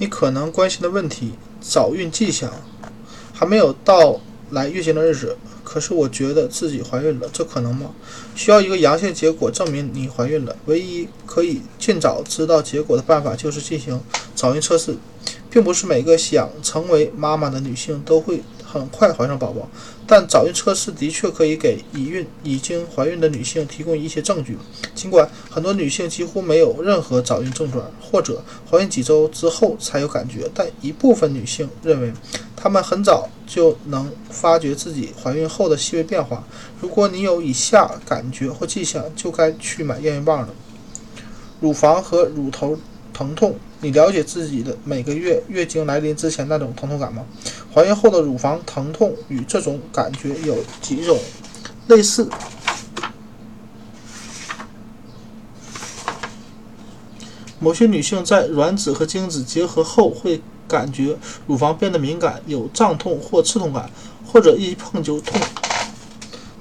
你可能关心的问题：早孕迹象还没有到来月经的日子，可是我觉得自己怀孕了，这可能吗？需要一个阳性结果证明你怀孕了。唯一可以尽早知道结果的办法就是进行早孕测试，并不是每个想成为妈妈的女性都会。很快怀上宝宝，但早孕测试的确可以给已孕、已经怀孕的女性提供一些证据。尽管很多女性几乎没有任何早孕症状，或者怀孕几周之后才有感觉，但一部分女性认为，她们很早就能发觉自己怀孕后的细微变化。如果你有以下感觉或迹象，就该去买验孕棒了：乳房和乳头疼痛。你了解自己的每个月月经来临之前那种疼痛感吗？怀孕后的乳房疼痛与这种感觉有几种类似。某些女性在卵子和精子结合后会感觉乳房变得敏感，有胀痛或刺痛感，或者一碰就痛。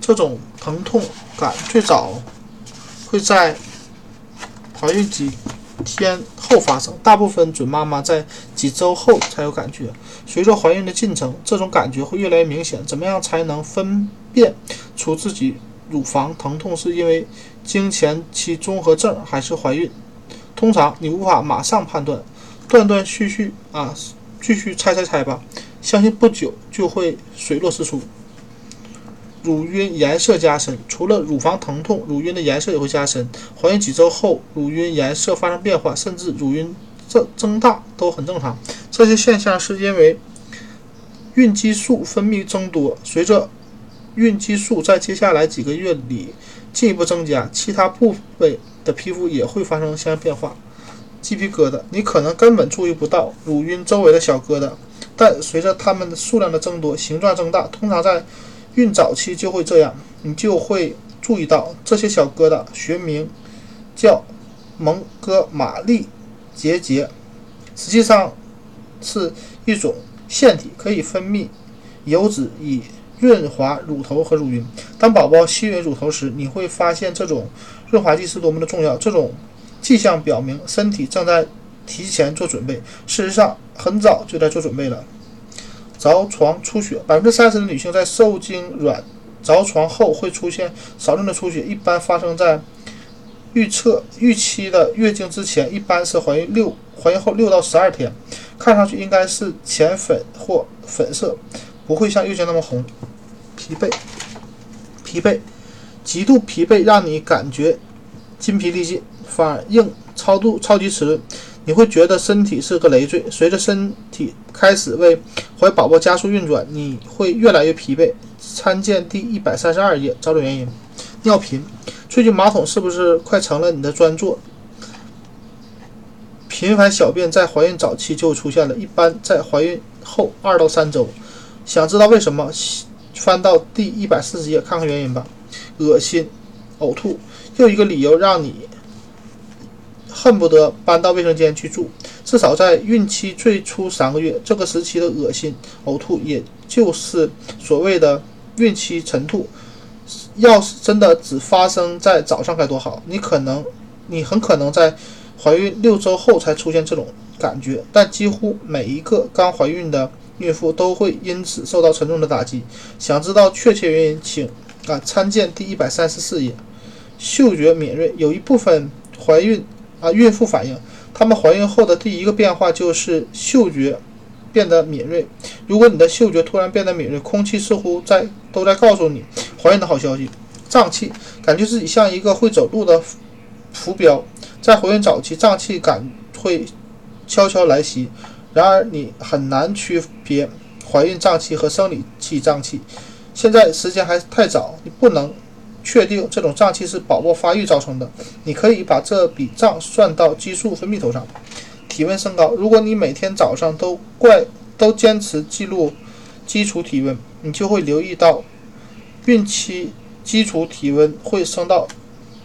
这种疼痛感最早会在怀孕几。天后发生，大部分准妈妈在几周后才有感觉。随着怀孕的进程，这种感觉会越来越明显。怎么样才能分辨出自己乳房疼痛是因为经前期综合症还是怀孕？通常你无法马上判断，断断续续啊，继续猜猜猜吧，相信不久就会水落石出。乳晕颜色加深，除了乳房疼痛，乳晕的颜色也会加深。怀孕几周后，乳晕颜色发生变化，甚至乳晕增增大都很正常。这些现象是因为孕激素分泌增多。随着孕激素在接下来几个月里进一步增加，其他部位的皮肤也会发生相应变化。鸡皮疙瘩，你可能根本注意不到乳晕周围的小疙瘩，但随着它们的数量的增多，形状增大，通常在。孕早期就会这样，你就会注意到这些小疙瘩，学名叫蒙哥马利结节，实际上是一种腺体，可以分泌油脂以润滑乳头和乳晕。当宝宝吸吮乳头时，你会发现这种润滑剂是多么的重要。这种迹象表明身体正在提前做准备，事实上很早就在做准备了。着床出血，百分之三十的女性在受精卵着床后会出现少量的出血，一般发生在预测预期的月经之前，一般是怀孕六怀孕后六到十二天，看上去应该是浅粉或粉色，不会像月经那么红。疲惫，疲惫，极度疲惫让你感觉筋疲力尽，反应超度超级迟钝。你会觉得身体是个累赘。随着身体开始为怀宝宝加速运转，你会越来越疲惫。参见第一百三十二页，找找原因。尿频，最近马桶是不是快成了你的专座？频繁小便在怀孕早期就出现了，一般在怀孕后二到三周。想知道为什么？翻到第一百四十页看看原因吧。恶心、呕吐，又一个理由让你。恨不得搬到卫生间去住，至少在孕期最初三个月，这个时期的恶心、呕吐，也就是所谓的孕期晨吐。要是真的只发生在早上该多好！你可能，你很可能在怀孕六周后才出现这种感觉，但几乎每一个刚怀孕的孕妇都会因此受到沉重的打击。想知道确切原因，请啊参见第一百三十四页。嗅觉敏锐，有一部分怀孕。啊，孕妇反映，她们怀孕后的第一个变化就是嗅觉变得敏锐。如果你的嗅觉突然变得敏锐，空气似乎在都在告诉你怀孕的好消息。胀气，感觉自己像一个会走路的浮标。在怀孕早期，胀气感会悄悄来袭，然而你很难区别怀孕胀气和生理期胀气。现在时间还太早，你不能。确定这种胀气是宝宝发育造成的，你可以把这笔账算到激素分泌头上。体温升高，如果你每天早上都怪都坚持记录基础体温，你就会留意到孕期基础体温会升到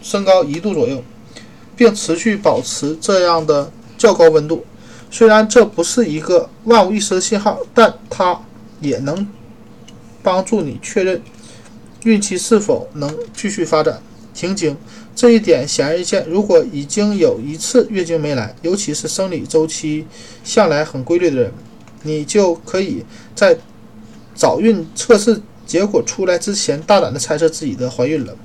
升高一度左右，并持续保持这样的较高温度。虽然这不是一个万无一失的信号，但它也能帮助你确认。孕期是否能继续发展？停经，这一点显而易见。如果已经有一次月经没来，尤其是生理周期向来很规律的人，你就可以在早孕测试结果出来之前，大胆的猜测自己的怀孕了。